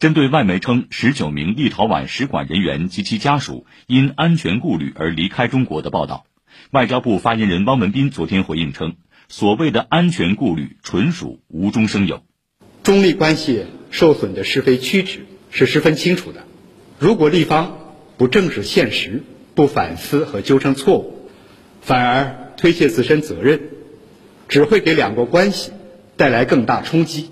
针对外媒称十九名立陶宛使馆人员及其家属因安全顾虑而离开中国的报道。外交部发言人汪文斌昨天回应称所谓的安全顾虑纯属无中生有。中立关系受损的是非曲直是十分清楚的。如果立方不正视现实不反思和纠正错误反而推卸自身责任只会给两国关系带来更大冲击。